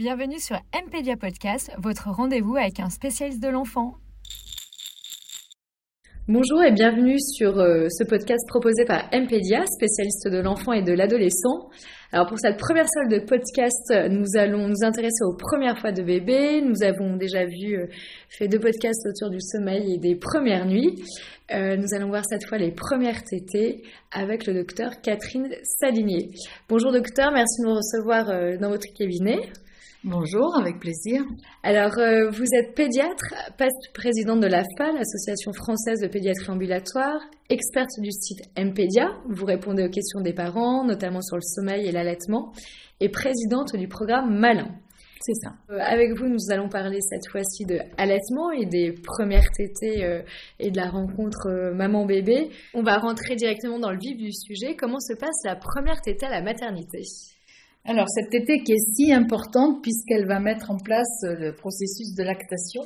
Bienvenue sur MPedia Podcast, votre rendez-vous avec un spécialiste de l'enfant. Bonjour et bienvenue sur euh, ce podcast proposé par MPedia, spécialiste de l'enfant et de l'adolescent. Alors pour cette première salle de podcast, nous allons nous intéresser aux premières fois de bébé. Nous avons déjà vu euh, fait deux podcasts autour du sommeil et des premières nuits. Euh, nous allons voir cette fois les premières tétées avec le docteur Catherine Salinier. Bonjour docteur, merci de nous recevoir dans votre cabinet. Bonjour, avec plaisir. Alors, euh, vous êtes pédiatre, présidente de l'AFPA, l'Association française de pédiatrie ambulatoire, experte du site MPédia. Vous répondez aux questions des parents, notamment sur le sommeil et l'allaitement, et présidente du programme Malin. C'est ça. Euh, avec vous, nous allons parler cette fois-ci de allaitement et des premières tétées euh, et de la rencontre maman-bébé. On va rentrer directement dans le vif du sujet. Comment se passe la première tétée à la maternité? Alors, cette tétée qui est si importante puisqu'elle va mettre en place euh, le processus de lactation.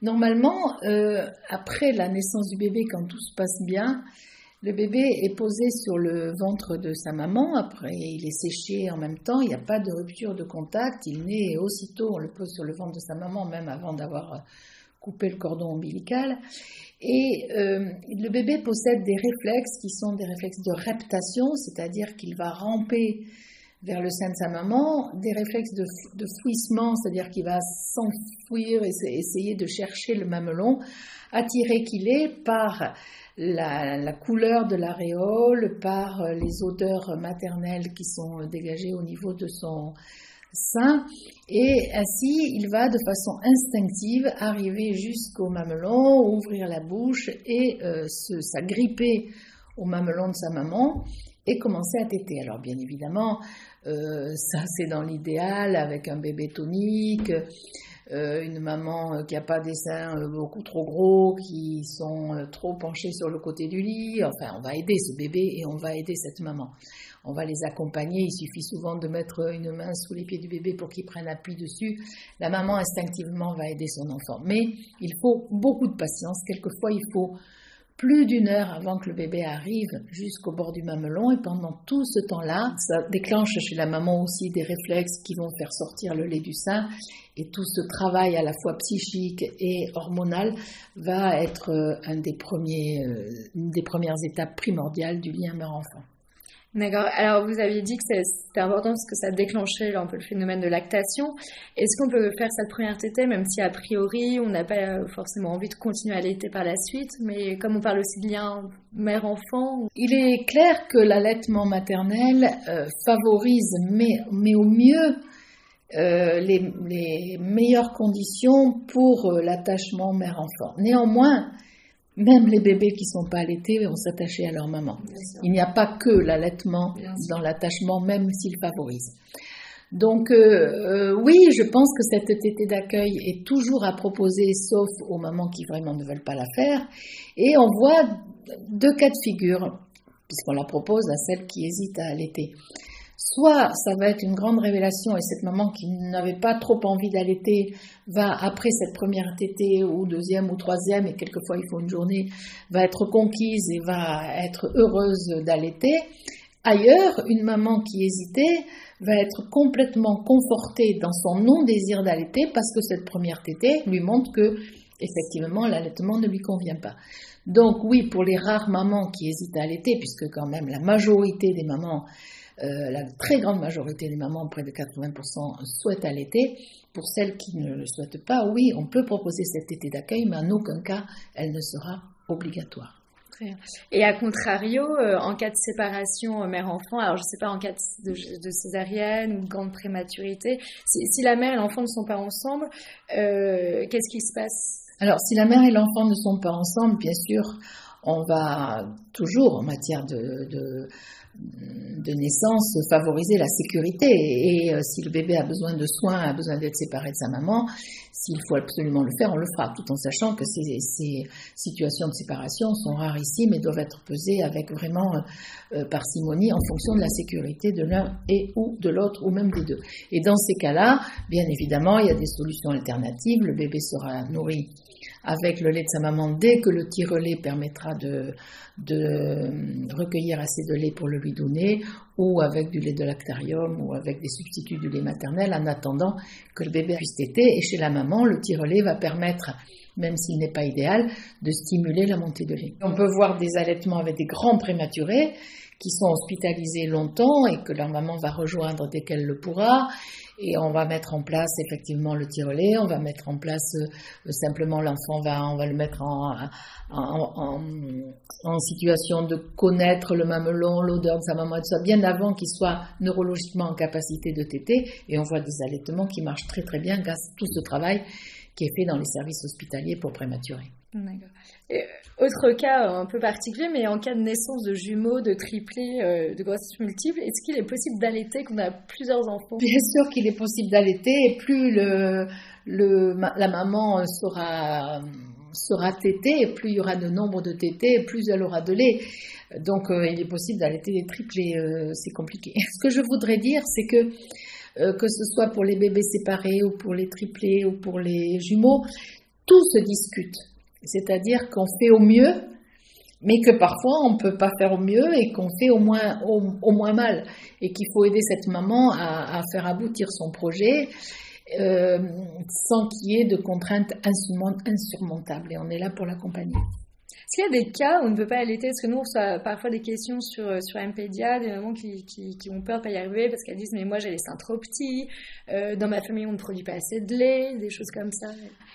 Normalement, euh, après la naissance du bébé, quand tout se passe bien, le bébé est posé sur le ventre de sa maman, après il est séché en même temps, il n'y a pas de rupture de contact, il naît et aussitôt on le pose sur le ventre de sa maman, même avant d'avoir euh, coupé le cordon ombilical. Et le bébé possède des réflexes qui sont des réflexes de reptation, c'est-à-dire qu'il va ramper vers le sein de sa maman, des réflexes de, fouissement, c'est-à-dire qu'il va s'enfouir et essayer de chercher le mamelon, attiré qu'il est par la, couleur de l'aréole, par les odeurs maternelles qui sont dégagées au niveau de son sein, et ainsi il va de façon instinctive arriver jusqu'au mamelon, ouvrir la bouche et euh, s'agripper au mamelon de sa maman et commencer à téter. Alors bien évidemment, euh, ça c'est dans l'idéal avec un bébé tonique, euh, une maman qui n'a pas des seins euh, beaucoup trop gros, qui sont trop penchés sur le côté du lit. Enfin, on va aider ce bébé et on va aider cette maman. On va les accompagner. Il suffit souvent de mettre une main sous les pieds du bébé pour qu'il prenne appui dessus. La maman instinctivement va aider son enfant. Mais il faut beaucoup de patience. Quelquefois, il faut plus d'une heure avant que le bébé arrive jusqu'au bord du mamelon et pendant tout ce temps-là, ça déclenche chez la maman aussi des réflexes qui vont faire sortir le lait du sein et tout ce travail à la fois psychique et hormonal va être euh, un des premiers, euh, une des premières étapes primordiales du lien mère-enfant. D'accord. Alors, vous aviez dit que c'était important parce que ça déclenchait un peu le phénomène de lactation. Est-ce qu'on peut faire cette première tétée, même si a priori on n'a pas euh, forcément envie de continuer à allaiter par la suite, mais comme on parle aussi de lien mère-enfant Il est clair que l'allaitement maternel euh, favorise, mais, au mieux, euh, les, meilleures conditions pour l'attachement mère-enfant. Néanmoins, même les bébés qui ne sont pas allaités vont s'attacher à leur maman. Il n'y a pas que l'allaitement dans l'attachement, même s'il favorise. Donc euh, euh, oui, je pense que cette tétée d'accueil est toujours à proposer, sauf aux mamans qui vraiment ne veulent pas la faire. Et on voit deux cas de figure, puisqu'on la propose à celles qui hésitent à allaiter. Soit ça va être une grande révélation et cette maman qui n'avait pas trop envie d'allaiter va, après cette première tétée ou deuxième ou troisième, et quelquefois il faut une journée, va être conquise et va être heureuse d'allaiter. Ailleurs, une maman qui hésitait va être complètement confortée dans son non-désir d'allaiter parce que cette première tétée lui montre que effectivement l'allaitement ne lui convient pas. Donc oui, pour les rares mamans qui hésitent à allaiter, puisque quand même la majorité des mamans euh, la très grande majorité des mamans, près de 80%, souhaitent allaiter. Pour celles qui ne le souhaitent pas, oui, on peut proposer cet été d'accueil, mais en aucun cas, elle ne sera obligatoire. Et à contrario, euh, en cas de séparation euh, mère-enfant, alors je ne sais pas en cas de, césarienne ou de grande prématurité, si, la mère et l'enfant ne sont pas ensemble, qu'est-ce qui se passe? Alors si la mère et l'enfant ne sont pas ensemble, bien sûr, on va toujours en matière de de naissance favoriser la sécurité. Et, euh, si le bébé a besoin de soins, a besoin d'être séparé de sa maman, s'il faut absolument le faire, on le fera, tout en sachant que ces, situations de séparation sont rarissimes et doivent être pesées avec vraiment euh, parcimonie en fonction de la sécurité de l'un et ou de l'autre, ou même des deux. Et dans ces cas-là, bien évidemment, il y a des solutions alternatives. Le bébé sera nourri avec le lait de sa maman dès que le tire-lait permettra de, de recueillir assez de lait pour le lui donner, ou avec du lait de lactarium, ou avec des substituts du lait maternel, en attendant que le bébé puisse téter. Et chez la maman, le tire-lait va permettre même s'il n'est pas idéal, de stimuler la montée de lait. On peut voir des allaitements avec des grands prématurés qui sont hospitalisés longtemps et que leur maman va rejoindre dès qu'elle le pourra. Et on va mettre en place effectivement le tirelet, on va mettre en place euh, simplement l'enfant, va, on va le mettre en, en, en, situation de connaître le mamelon, l'odeur de sa maman, et tout bien avant qu'il soit neurologiquement en capacité de téter. Et on voit des allaitements qui marchent très très bien grâce à tout ce travail qui est fait dans les services hospitaliers pour prématurés. D'accord. autre cas un peu particulier, mais en cas de naissance de jumeaux, de triplés, euh, de grossesses multiples, est-ce qu'il est possible d'allaiter quand on a plusieurs enfants? Bien sûr qu'il est possible d'allaiter, et plus le, le, la maman sera, sera tétée, et plus il y aura de nombre de tétés, plus elle aura de lait. Donc euh, il est possible d'allaiter des triplés, euh, c'est compliqué. Ce que je voudrais dire, c'est que que ce soit pour les bébés séparés ou pour les triplés ou pour les jumeaux, tout se discute. C'est-à-dire qu'on fait au mieux, mais que parfois on ne peut pas faire au mieux et qu'on fait au moins, au, moins mal. Et qu'il faut aider cette maman à, faire aboutir son projet euh, sans qu'il y ait de contraintes insurmontables. Et on est là pour l'accompagner. Est-ce qu'il y a des cas où on ne peut pas allaiter Parce que nous, on reçoit parfois des questions sur, euh, sur MPDA, des mamans qui, qui, ont peur de pas y arriver parce qu'elles disent Mais moi, j'ai les seins trop petits, euh, dans ma famille, on ne produit pas assez de lait, des choses comme ça.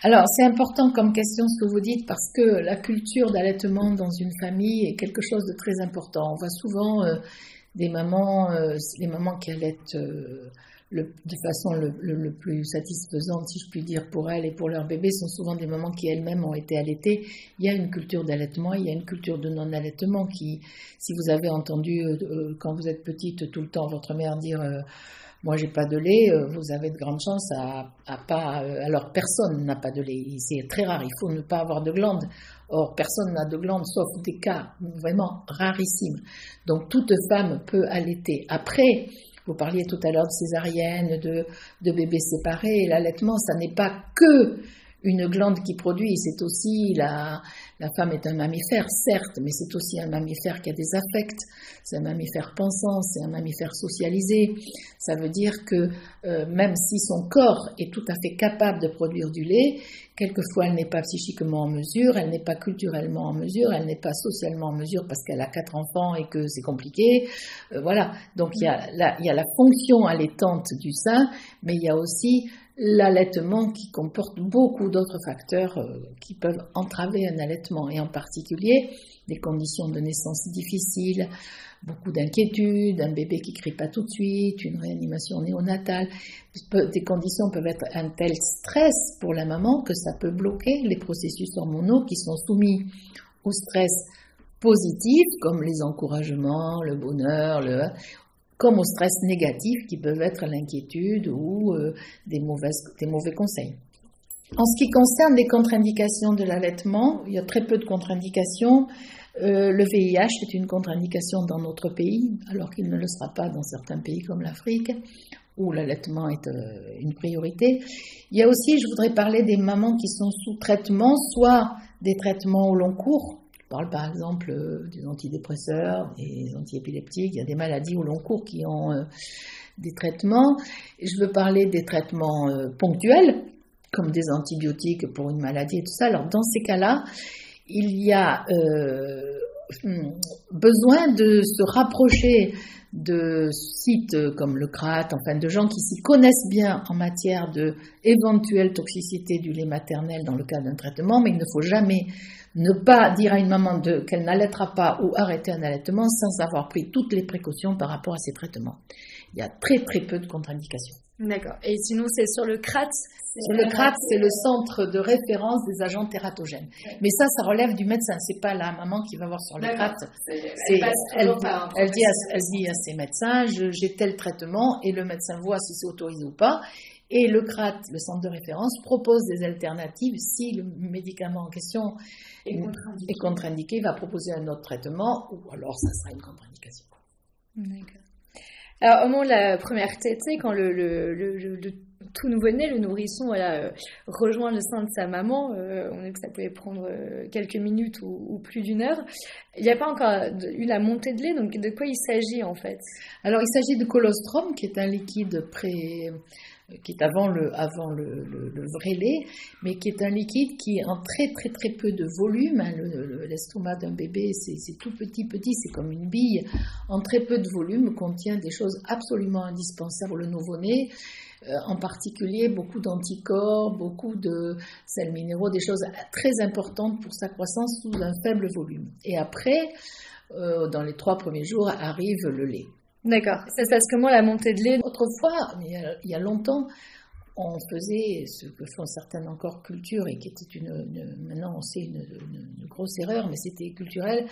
Alors, c'est important comme question ce que vous dites parce que la culture d'allaitement dans une famille est quelque chose de très important. On voit souvent euh, des mamans, les mamans qui allaitent de façon le, plus satisfaisante, si je puis dire, pour elles et pour leurs bébés, sont souvent des mamans qui elles-mêmes ont été allaitées. Il y a une culture d'allaitement, il y a une culture de non-allaitement qui, si vous avez entendu euh, euh, quand vous êtes petite tout le temps votre mère dire euh, moi j'ai pas de lait, vous avez de grandes chances à, à pas. alors personne n'a pas de lait, c'est très rare. Il faut ne pas avoir de glandes. Or personne n'a de glandes sauf des cas vraiment rarissimes. Donc toute femme peut allaiter. Après vous parliez tout à l'heure de césarienne, de, bébés séparés. L'allaitement, ça n'est pas que une glande qui produit, c'est aussi la, la femme est un mammifère, certes, mais c'est aussi un mammifère qui a des affects, c'est un mammifère pensant, c'est un mammifère socialisé. Ça veut dire que euh, même si son corps est tout à fait capable de produire du lait, quelquefois elle n'est pas psychiquement en mesure, elle n'est pas culturellement en mesure, elle n'est pas socialement en mesure parce qu'elle a quatre enfants et que c'est compliqué. Euh, voilà, donc il y, il y a la fonction allaitante du sein, mais il y a aussi l'allaitement qui comporte beaucoup d'autres facteurs euh, qui peuvent entraver un allaitement et en particulier des conditions de naissance difficiles, beaucoup d'inquiétudes, un bébé qui crie pas tout de suite, une réanimation néonatale. Des conditions peuvent être un tel stress pour la maman que ça peut bloquer les processus hormonaux qui sont soumis au stress positif, comme les encouragements, le bonheur, le, comme au stress négatif qui peuvent être l'inquiétude ou euh, des, des mauvais conseils. En ce qui concerne les contre-indications de l'allaitement, il y a très peu de contre-indications. Euh, le VIH est une contre-indication dans notre pays, alors qu'il ne le sera pas dans certains pays comme l'Afrique, où l'allaitement est euh, une priorité. Il y a aussi, je voudrais parler des mamans qui sont sous traitement, soit des traitements au long cours, parle par exemple euh, des antidépresseurs, des antiépileptiques, il y a des maladies au long cours qui ont euh, des traitements. Je veux parler des traitements euh, ponctuels, comme des antibiotiques pour une maladie et tout ça. Alors dans ces cas-là, il y a hmm, besoin de se rapprocher de sites comme le CRAT, enfin de gens qui s'y connaissent bien en matière de éventuelle toxicité du lait maternel dans le cas d'un traitement, mais il ne faut jamais ne pas dire à une maman qu'elle n'allaitera pas ou arrêter un allaitement sans avoir pris toutes les précautions par rapport à ces traitements. Il y a très très peu de contre-indications. D'accord. Et sinon, c'est sur le CRAT Sur le CRAT, c'est le centre de référence des agents tératogènes. Mais ça, ça relève du médecin. C'est pas la maman qui va voir sur le CRAT. Elle, elle, dit à, elle dit à ses médecins, j'ai tel traitement, et le médecin voit si c'est autorisé ou pas. Et le CRAT, le centre de référence, propose des alternatives si le médicament en question est contre-indiqué, il va proposer un autre traitement, ou alors ça sera une contre-indication. D'accord. Alors, au moment de la première tétée, quand le, le, le, tout nouveau-né, le nourrisson voilà, rejoint le sein de sa maman. on a vu que ça pouvait prendre quelques minutes ou, plus d'une heure. Il n'y a pas encore eu la montée de lait, donc de quoi il s'agit en fait? Alors il s'agit de colostrum, qui est un liquide pré qui est avant le, avant le, le, vrai lait, mais qui est un liquide qui, en très très très peu de volume, hein, l'estomac d'un bébé c'est tout petit petit, c'est comme une bille, en très peu de volume contient des choses absolument indispensables au nouveau-né, euh, en particulier beaucoup d'anticorps, beaucoup de sels minéraux, des choses très importantes pour sa croissance sous un faible volume. Et après, euh, dans les trois premiers jours, arrive le lait. D'accord. Ça se passe comment la montée de lait? Autrefois, il y a longtemps, on faisait ce que font certaines encore cultures et qui était une, maintenant on sait une, grosse erreur, mais c'était culturel.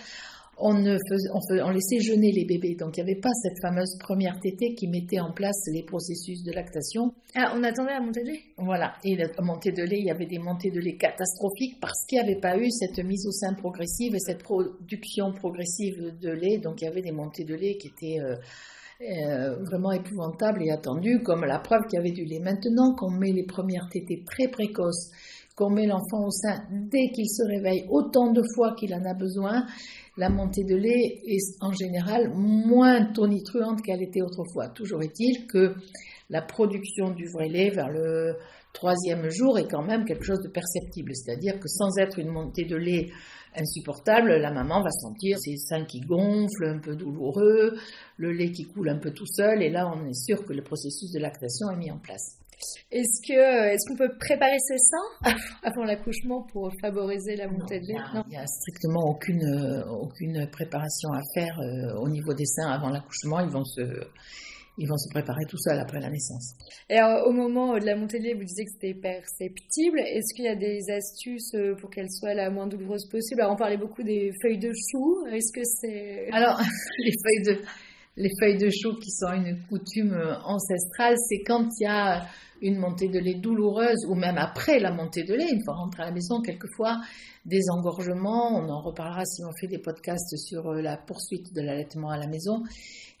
On, ne faisait, on, laissait jeûner les bébés, donc il n'y avait pas cette fameuse première tétée qui mettait en place les processus de lactation. Ah, on attendait la montée de lait? Voilà, et la montée de lait, il y avait des montées de lait catastrophiques parce qu'il n'y avait pas eu cette mise au sein progressive et cette production progressive de lait, donc il y avait des montées de lait qui étaient... Euh, euh, vraiment épouvantable et attendu, comme la preuve qu'il y avait du lait. Maintenant qu'on met les premières tétées très précoces, qu'on met l'enfant au sein dès qu'il se réveille autant de fois qu'il en a besoin, la montée de lait est en général moins tonitruante qu'elle était autrefois. Toujours est-il que la production du vrai lait vers le troisième jour est quand même quelque chose de perceptible. C'est-à-dire que sans être une montée de lait insupportable, la maman va sentir ses seins qui gonflent, un peu douloureux, le lait qui coule un peu tout seul, et là on est sûr que le processus de lactation est mis en place. Est-ce que est-ce qu'on peut préparer ses seins avant l'accouchement pour favoriser la montée de lait? Il n'y a, strictement aucune aucune préparation à faire euh, au niveau des seins avant l'accouchement. Ils vont se ils vont se préparer tout seuls après la naissance. Et alors, au moment de la montée de lait, vous disiez que c'était perceptible. Est-ce qu'il y a des astuces euh, pour qu'elle soit la moins douloureuse possible? Alors, on parlait beaucoup des feuilles de chou. Est-ce que c'est... Alors, les feuilles de... Les feuilles de chou qui sont une coutume ancestrale, c'est quand il y a une montée de lait douloureuse ou même après la montée de lait, une fois rentré à la maison, quelquefois des engorgements. On en reparlera si on fait des podcasts sur euh, la poursuite de l'allaitement à la maison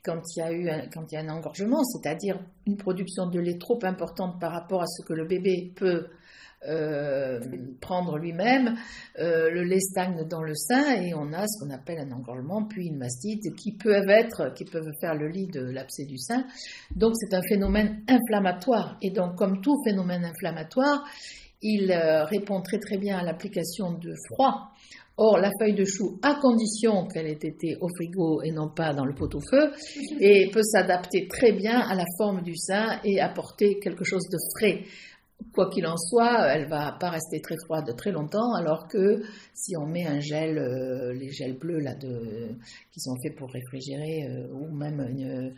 quand il y a eu quand il y a un engorgement, c'est-à-dire une production de lait trop importante par rapport à ce que le bébé peut euh, prendre lui-même, euh, le lait stagne dans le sein et on a ce qu'on appelle un engorgement, puis une mastite qui peuvent être, qui peuvent faire le lit de l'abcès du sein. Donc c'est un phénomène inflammatoire et donc comme tout phénomène inflammatoire, il euh, répond très très bien à l'application de froid Or, la feuille de chou, à condition qu'elle ait été au frigo et non pas dans le pot-au-feu, et peut s'adapter très bien à la forme du sein et apporter quelque chose de frais. Quoi qu'il en soit, elle va pas rester très froide très longtemps, alors que si on met un gel, euh, les gels bleus là de, qui sont faits pour réfrigérer, euh, ou même une,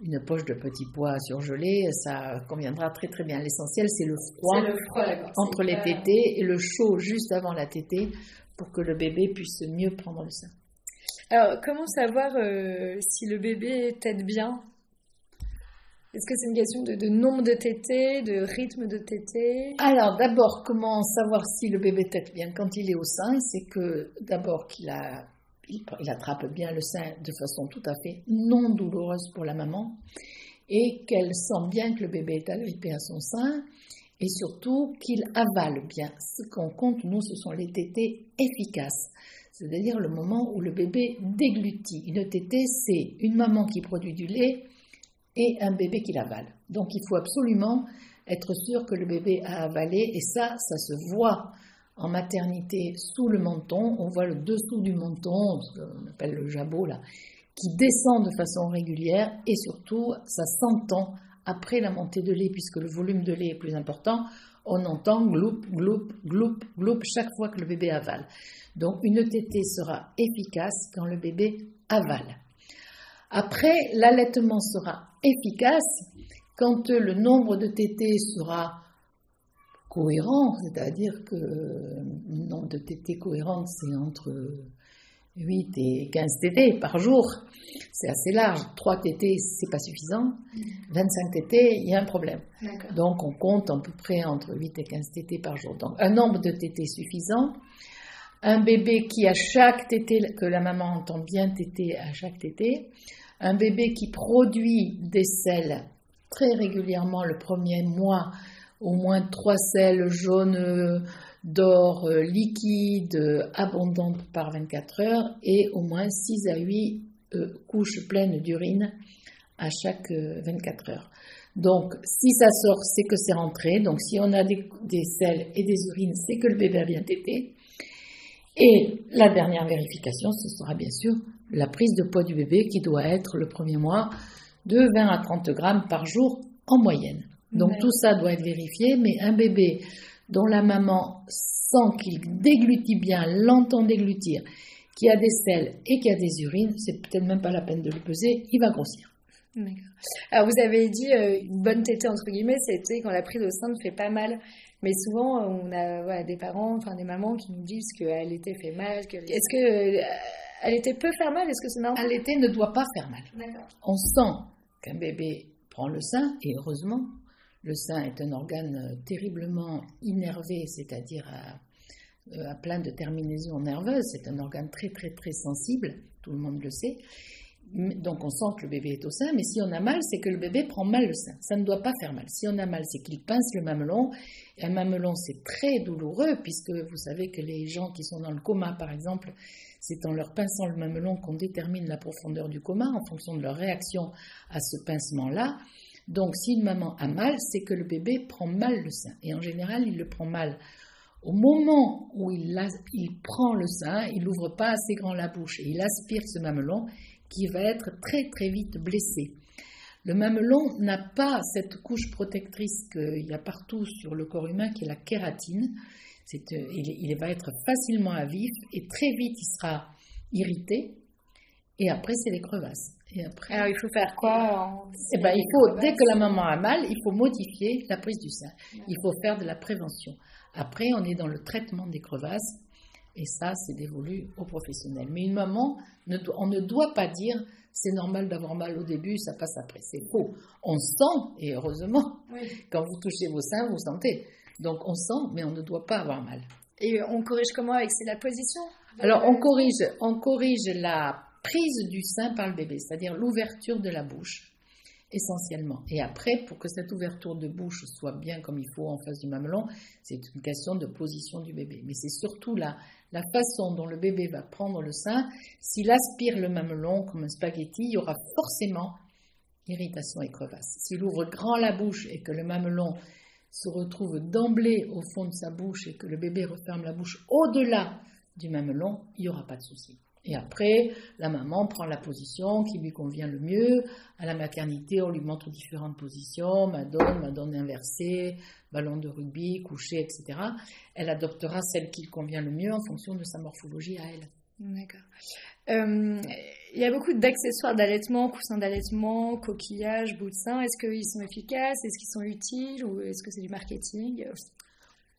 une, poche de petits pois surgelés, ça conviendra très très bien. L'essentiel, c'est le froid, le froid entre les tétés et le chaud juste avant la tétée pour que le bébé puisse mieux prendre le sein. Alors, comment savoir euh, si le bébé tète bien? Est-ce que c'est une question de, nombre de tétés, de rythme de tétés? Alors, d'abord, comment savoir si le bébé tète bien quand il est au sein? C'est que d'abord qu'il a, il, attrape bien le sein de façon tout à fait non douloureuse pour la maman et qu'elle sent bien que le bébé est agrippé à son sein et surtout qu'il avale bien. Ce qu'on compte, nous, ce sont les tétés efficaces, c'est-à-dire le moment où le bébé déglutit. Une tétée, c'est une maman qui produit du lait et un bébé qui l'avale. Donc il faut absolument être sûr que le bébé a avalé, et ça, ça se voit en maternité sous le menton, on voit le dessous du menton, ce qu'on appelle le jabot là, qui descend de façon régulière, et surtout, ça s'entend après la montée de lait, puisque le volume de lait est plus important, on entend gloup, gloup, gloup, gloup chaque fois que le bébé avale. Donc une tétée sera efficace quand le bébé avale. Après, l'allaitement sera efficace quand le nombre de tétées sera cohérent, c'est-à-dire que le nombre de tétées cohérentes, c'est entre 8 et 15 TT par jour, c'est assez large. 3 TT, c'est pas suffisant. 25 TT, il y a un problème. Donc on compte à peu près entre 8 et 15 TT par jour. Donc un nombre de TT suffisant. Un bébé qui a chaque tété, que la maman entend bien tété à chaque tété. Un bébé qui produit des selles très régulièrement le premier mois au moins trois selles jaunes d'or euh, liquide abondante par 24 heures et au moins 6 à 8 euh, couches pleines d'urine à chaque 24 heures. Donc, si ça sort, c'est que c'est rentré. Donc, si on a des, des selles et des urines, c'est que le bébé a bien tété. Et la dernière vérification, ce sera bien sûr la prise de poids du bébé qui doit être le premier mois de 20 à 30 grammes par jour en moyenne. Donc tout ça doit être vérifié, mais un bébé dont la maman sent qu'il déglutit bien, l'entend déglutir, qui a des selles et qui a des urines, c'est peut-être même pas la peine de le peser, il va grossir. Alors vous avez dit euh, une bonne tétée entre guillemets, c'était quand la prise au sein ne fait pas mal. Mais souvent, on a des parents, enfin des mamans qui nous disent qu'elle était fait mal. Est-ce que euh, elle était peu faire mal Est-ce que c'est normal? Allaiter ne doit pas faire mal. On sent qu'un bébé prend le sein, et heureusement, le sein est un organe euh, terriblement innervé, c'est-à-dire à plein de terminaisons nerveuses. C'est un organe très très très sensible, tout le monde le sait. Donc on sent que le bébé est au sein, mais si on a mal, c'est que le bébé prend mal le sein. Ça ne doit pas faire mal. Si on a mal, c'est qu'il pince le mamelon. Un mamelon, c'est très douloureux, puisque vous savez que les gens qui sont dans le coma, par exemple, c'est en leur pinçant le mamelon qu'on détermine la profondeur du coma en fonction de leur réaction à ce pincement-là. Donc si une maman a mal, c'est que le bébé prend mal le sein. Et en général, il le prend mal au moment où il, il prend le sein, il n'ouvre pas assez grand la bouche et il aspire ce mamelon qui va être très très vite blessé. Le mamelon n'a pas cette couche protectrice qu'il y a partout sur le corps humain qui est la kératine. Euh, il, va être facilement à vif et très vite il sera irrité. Et après, c'est les crevasses. Et après, Alors, il faut faire quoi eh ben, il faut, Dès que la maman a mal, il faut modifier la prise du sein. Il faut faire de la prévention. Après, on est dans le traitement des crevasses et ça, c'est dévolu aux professionnels. Mais une maman, on ne doit pas dire c'est normal d'avoir mal au début, ça passe après. C'est faux. On sent, et heureusement, quand vous touchez vos seins, vous sentez. Donc on sent, mais on ne doit pas avoir mal. Et on corrige comment avec la position? Alors on corrige, on corrige la prise du sein par le bébé, c'est-à-dire l'ouverture de la bouche essentiellement. Et après, pour que cette ouverture de bouche soit bien comme il faut en face du mamelon, c'est une question de position du bébé. Mais c'est surtout la, la façon dont le bébé va prendre le sein. S'il aspire le mamelon comme un spaghetti, il y aura forcément irritation et crevasse. S'il ouvre grand la bouche et que le mamelon se retrouve d'emblée au fond de sa bouche et que le bébé referme la bouche au-delà du mamelon, il n'y aura pas de souci. Et après, la maman prend la position qui lui convient le mieux. À la maternité, on lui montre différentes positions, madone, madone inversée, ballon de rugby, couché, etc. Elle adoptera celle qui lui convient le mieux en fonction de sa morphologie à elle. D'accord. Euh, il y a beaucoup d'accessoires d'allaitement, coussins d'allaitement, coquillages, bouts de sein. Est-ce qu'ils sont efficaces? Est-ce qu'ils sont utiles? Ou est-ce que c'est du marketing?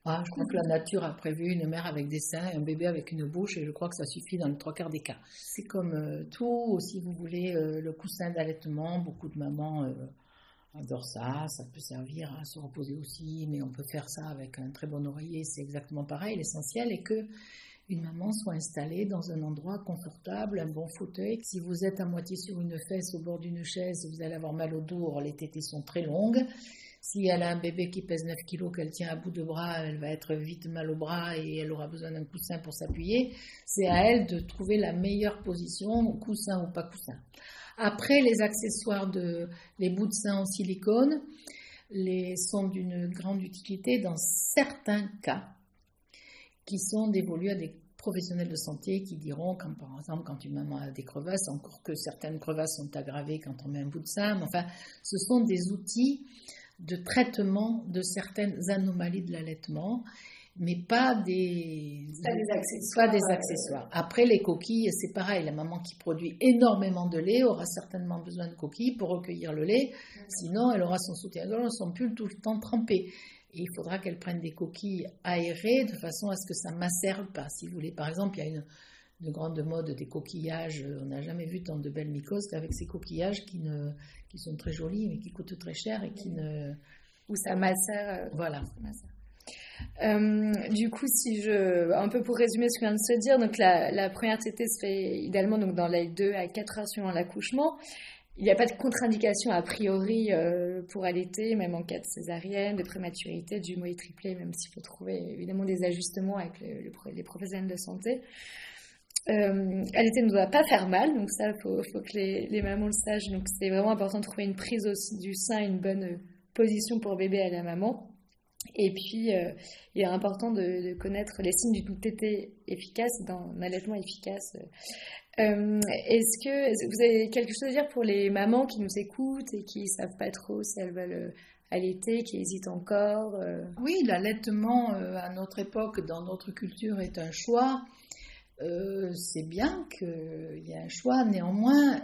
Ah, je crois que la nature a prévu une mère avec des seins et un bébé avec une bouche, et je crois que ça suffit dans les trois quarts des cas. C'est comme euh, tout, si vous voulez, euh, le coussin d'allaitement, beaucoup de mamans euh, adorent ça, ça peut servir à se reposer aussi, mais on peut faire ça avec un très bon oreiller, c'est exactement pareil. L'essentiel est que une maman soit installée dans un endroit confortable, un bon fauteuil. Si vous êtes à moitié sur une fesse au bord d'une chaise, vous allez avoir mal au dos, les tétés sont très longues. Si elle a un bébé qui pèse 9 kilos, qu'elle tient à bout de bras, elle va être vite mal au bras et elle aura besoin d'un coussin pour s'appuyer. C'est à elle de trouver la meilleure position, coussin ou pas coussin. Après, les accessoires de les bouts de sein en silicone les, sont d'une grande utilité dans certains cas qui sont dévolus à des professionnels de santé qui diront, comme par exemple quand une maman a des crevasses, encore que certaines crevasses sont aggravées quand on met un bout de sein, enfin, ce sont des outils de traitement de certaines anomalies de l'allaitement, mais pas des, accessoires, des accessoires. Après, les coquilles, c'est pareil. La maman qui produit énormément de lait aura certainement besoin de coquilles pour recueillir le lait. Sinon, elle aura son soutien-gorge, son pull tout le temps trempé. Et il faudra qu'elle prenne des coquilles aérées de façon à ce que ça ne macère pas. Si vous voulez, par exemple, il y a une, une grande mode des coquillages. On n'a jamais vu tant de belles mycoses qu'avec ces coquillages qui ne, qui sont très jolis, mais qui coûtent très cher et qui ne. Où ça macère. Euh, voilà. Euh, du coup, si je, un peu pour résumer ce que vient de se dire, donc la, première tétée se fait idéalement donc dans les 2 à 4 heures suivant l'accouchement. il n'y a pas de contre-indication a priori euh, pour allaiter, même en cas de césarienne, de prématurité, du mois triplé, même s'il faut trouver évidemment des ajustements avec les professionnels de santé. Euh, allaiter ne doit pas faire mal, donc ça, il faut, que les, les, mamans le sachent. Donc c'est vraiment important de trouver une prise du sein, une bonne position pour bébé à la maman. Et puis, euh, il est important de, connaître les signes d'une tétée efficace, d'un allaitement efficace. Euh, est-ce que vous avez quelque chose à dire pour les mamans qui nous écoutent et qui ne savent pas trop si elles veulent euh, allaiter, qui hésitent encore Oui, l'allaitement à notre époque, dans notre culture, est un choix. C'est bien qu'il y ait un choix. Néanmoins,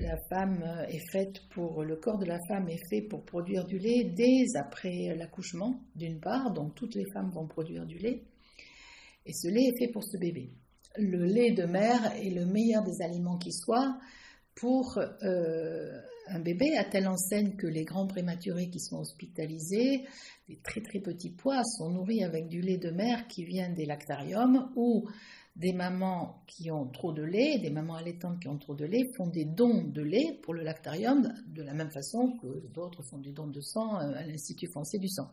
la femme est faite pour, le corps de la femme est fait pour produire du lait dès après l'accouchement, d'une part, donc toutes les femmes vont produire du lait, et ce lait est fait pour ce bébé. Le lait de mère est le meilleur des aliments qui soit pour euh, un bébé, à telle enseigne que les grands prématurés qui sont hospitalisés, des très très petits pois, sont nourris avec du lait de mère qui vient des lactariums ou des mamans qui ont trop de lait, des mamans allaitantes qui ont trop de lait, font des dons de lait pour le lactarium, de la même façon que d'autres font des dons de sang euh, à l'Institut français du sang.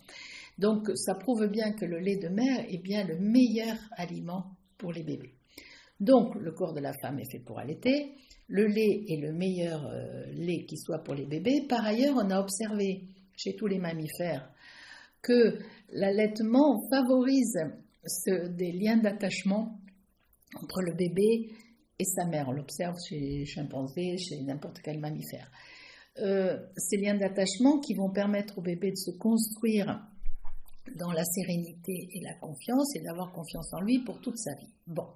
Donc ça prouve bien que le lait de mère est bien le meilleur aliment pour les bébés. Donc le corps de la femme est fait pour allaiter, le lait est le meilleur euh, lait qui soit pour les bébés. Par ailleurs, on a observé chez tous les mammifères que l'allaitement favorise des liens d'attachement entre le bébé et sa mère. On l'observe chez les chimpanzés, chez n'importe quel mammifère. Euh, ces liens d'attachement qui vont permettre au bébé de se construire dans la sérénité et la confiance et d'avoir confiance en lui pour toute sa vie. Bon,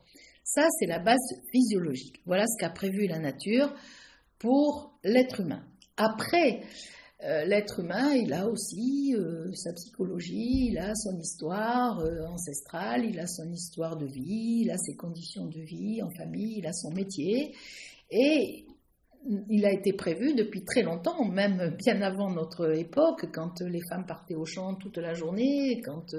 ça c'est la base physiologique. Voilà ce qu'a prévu la nature pour l'être humain. Après, euh, l'être humain, il a aussi euh, sa psychologie, il a son histoire euh, ancestrale, il a son histoire de vie, il a ses conditions de vie en famille, il a son métier. Et il a été prévu depuis très longtemps, même bien avant notre époque, quand les femmes partaient au champ toute la journée, quand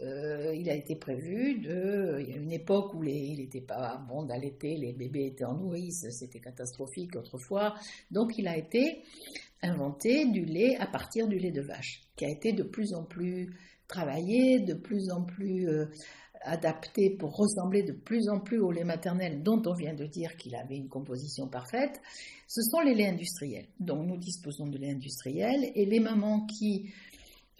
il a été prévu de. Il y a une époque où il n'était pas bon d'allaiter, les bébés étaient en nourrice, c'était catastrophique autrefois. Donc il a été inventé du lait à partir du lait de vache, qui a été de plus en plus travaillé, de plus en plus euh, adapté pour ressembler de plus en plus au lait maternel dont on vient de dire qu'il avait une composition parfaite, ce sont les laits industriels. Donc nous disposons de lait industriel et les mamans qui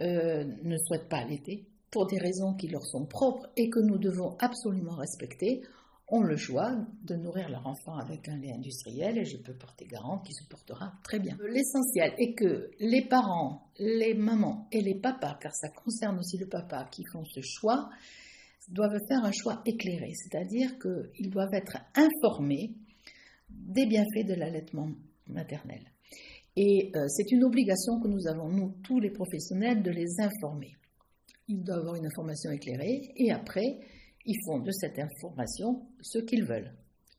euh, ne souhaitent pas allaiter pour des raisons qui leur sont propres et que nous devons absolument respecter, ont le choix de nourrir leur enfant avec un lait industriel et je peux porter garant qu'il se portera très bien. L'essentiel est que les parents, les mamans et les papas, car ça concerne aussi le papa qui font ce choix, doivent faire un choix éclairé, c'est-à-dire qu'ils doivent être informés des bienfaits de l'allaitement maternel. Et euh, c'est une obligation que nous avons, nous, tous les professionnels, de les informer. Ils doivent avoir une information éclairée et après, ils font de cette information ce qu'ils veulent.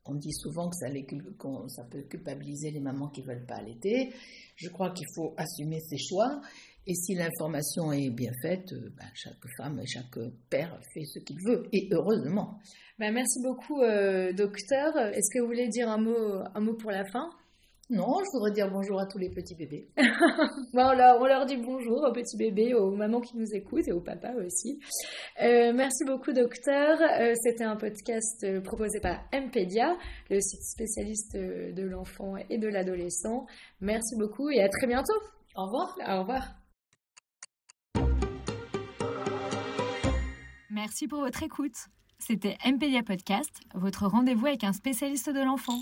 On dit souvent que ça, peut culpabiliser les mamans qui ne veulent pas allaiter. Je crois qu'il faut assumer ses choix. Et si l'information est bien faite, euh, ben, chaque femme et chaque père fait ce qu'il veut. Et heureusement. Ben, merci beaucoup, euh, docteur. Est-ce que vous voulez dire un mot, un mot pour la fin? Non, je voudrais dire bonjour à tous les petits bébés. bon, on, leur, on, leur, dit bonjour aux petits bébés, aux mamans qui nous écoutent et aux papas aussi. Euh, merci beaucoup, docteur. Euh, C'était un podcast proposé par Mpedia, le site spécialiste de l'enfant et de l'adolescent. Merci beaucoup et à très bientôt. Au revoir. Au revoir. Merci pour votre écoute. C'était Mpedia Podcast, votre rendez-vous avec un spécialiste de l'enfant.